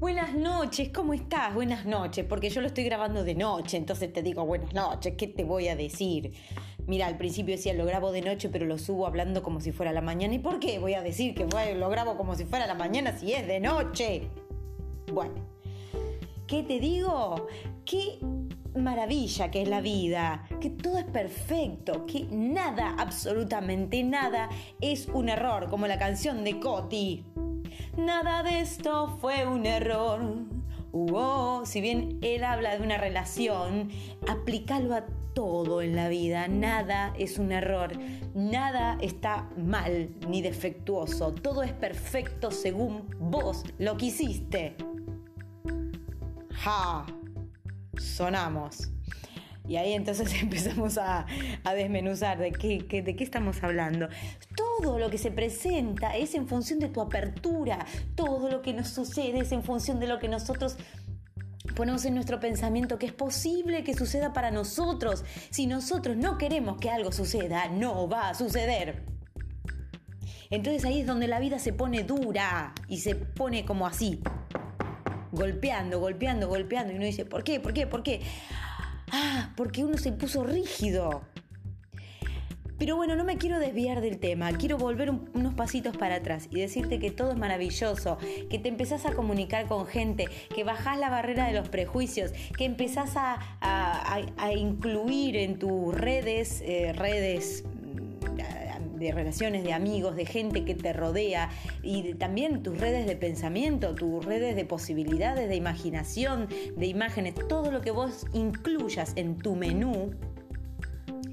Buenas noches, ¿cómo estás? Buenas noches, porque yo lo estoy grabando de noche, entonces te digo buenas noches, ¿qué te voy a decir? Mira, al principio decía lo grabo de noche, pero lo subo hablando como si fuera la mañana. ¿Y por qué voy a decir que lo grabo como si fuera la mañana si es de noche? Bueno, ¿qué te digo? Qué maravilla que es la vida, que todo es perfecto, que nada, absolutamente nada, es un error, como la canción de Coti. Nada de esto fue un error. Uh, si bien él habla de una relación, aplícalo a todo en la vida. Nada es un error. Nada está mal ni defectuoso. Todo es perfecto según vos lo quisiste. Ja. Sonamos. Y ahí entonces empezamos a, desmenuzar de qué, de qué estamos hablando. Todo lo que se presenta es en función de tu apertura, todo lo que nos sucede es en función de lo que nosotros ponemos en nuestro pensamiento que es posible que suceda para nosotros. Si nosotros no queremos que algo suceda, no va a suceder. Entonces ahí es donde la vida se pone dura y se pone como así, golpeando, golpeando, golpeando. Y uno dice, ¿por qué? ¿Por qué? ¿Por qué? Ah, porque uno se puso rígido. Pero bueno, no me quiero desviar del tema, quiero volver unos pasitos para atrás y decirte que todo es maravilloso, que te empezás a comunicar con gente, que bajás la barrera de los prejuicios, que empezás a, incluir en tus redes, eh, redes de relaciones, de amigos, de gente que te rodea y también tus redes de pensamiento, tus redes de posibilidades, de imaginación, de imágenes, todo lo que vos incluyas en tu menú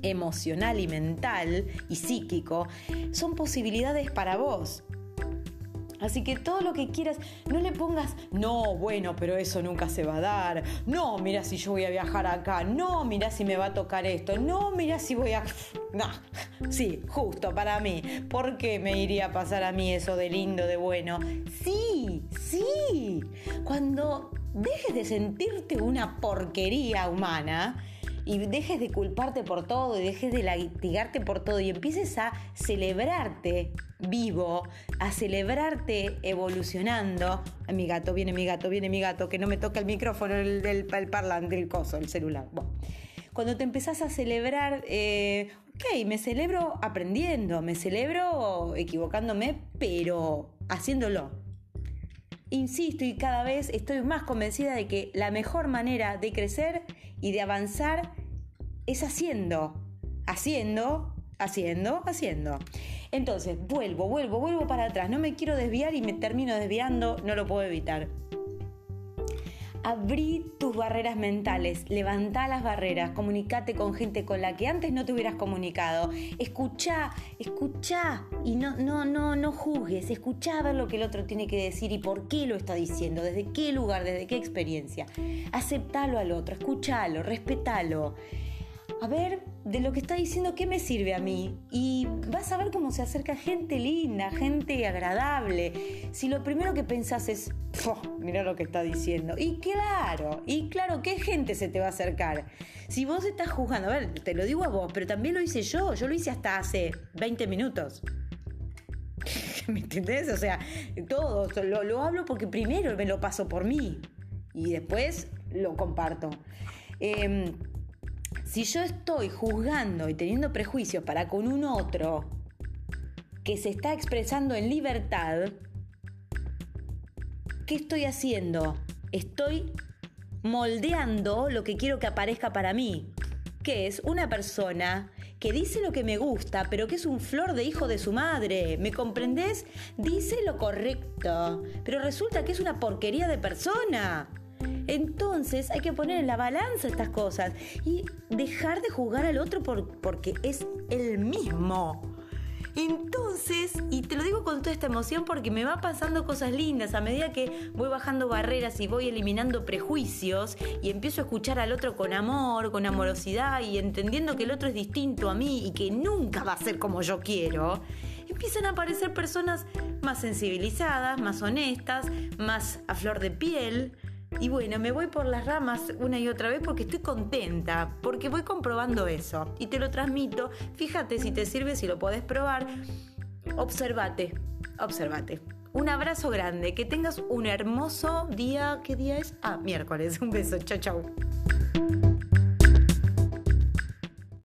emocional y mental y psíquico son posibilidades para vos. Así que todo lo que quieras, no le pongas, no, bueno, pero eso nunca se va a dar. No, mira si yo voy a viajar acá. No, mira si me va a tocar esto. No, mira si voy a... No, sí, justo para mí. ¿Por qué me iría a pasar a mí eso de lindo, de bueno? Sí, sí. Cuando dejes de sentirte una porquería humana, y dejes de culparte por todo y dejes de latigarte por todo y empieces a celebrarte vivo, a celebrarte evolucionando. mi gato, viene mi gato, viene mi gato, que no me toca el micrófono, el, del parlante, el coso, el celular. Cuando te empezás a celebrar, eh, ok, me celebro aprendiendo, me celebro equivocándome, pero haciéndolo. Insisto y cada vez estoy más convencida de que la mejor manera de crecer y de avanzar es haciendo, haciendo, haciendo, haciendo. Entonces, vuelvo, vuelvo, vuelvo para atrás. No me quiero desviar y me termino desviando, no lo puedo evitar. Abrí tus barreras mentales, levantá las barreras, comunicate con gente con la que antes no te hubieras comunicado. Escuchá, escuchá y no, no, no, no juzgues, escuchá a ver lo que el otro tiene que decir y por qué lo está diciendo, desde qué lugar, desde qué experiencia. Aceptalo al otro, escuchalo, respetalo a ver de lo que está diciendo qué me sirve a mí. Y vas a ver cómo se acerca gente linda, gente agradable. Si lo primero que pensás es, mira lo que está diciendo. Y claro, y claro, ¿qué gente se te va a acercar? Si vos estás juzgando, a ver, te lo digo a vos, pero también lo hice yo. Yo lo hice hasta hace 20 minutos. ¿Me entendés? O sea, todo, lo, lo hablo porque primero me lo paso por mí y después lo comparto. Eh, si yo estoy juzgando y teniendo prejuicios para con un otro que se está expresando en libertad, ¿qué estoy haciendo? Estoy moldeando lo que quiero que aparezca para mí, que es una persona que dice lo que me gusta, pero que es un flor de hijo de su madre. ¿Me comprendés? Dice lo correcto, pero resulta que es una porquería de persona. Entonces hay que poner en la balanza estas cosas y dejar de jugar al otro porque es el mismo. Entonces, y te lo digo con toda esta emoción porque me va pasando cosas lindas a medida que voy bajando barreras y voy eliminando prejuicios y empiezo a escuchar al otro con amor, con amorosidad y entendiendo que el otro es distinto a mí y que nunca va a ser como yo quiero, empiezan a aparecer personas más sensibilizadas, más honestas, más a flor de piel, y bueno, me voy por las ramas una y otra vez porque estoy contenta, porque voy comprobando eso y te lo transmito. Fíjate si te sirve, si lo podés probar. Observate, observate. Un abrazo grande, que tengas un hermoso día. ¿Qué día es? Ah, miércoles. Un beso. Chao, chao.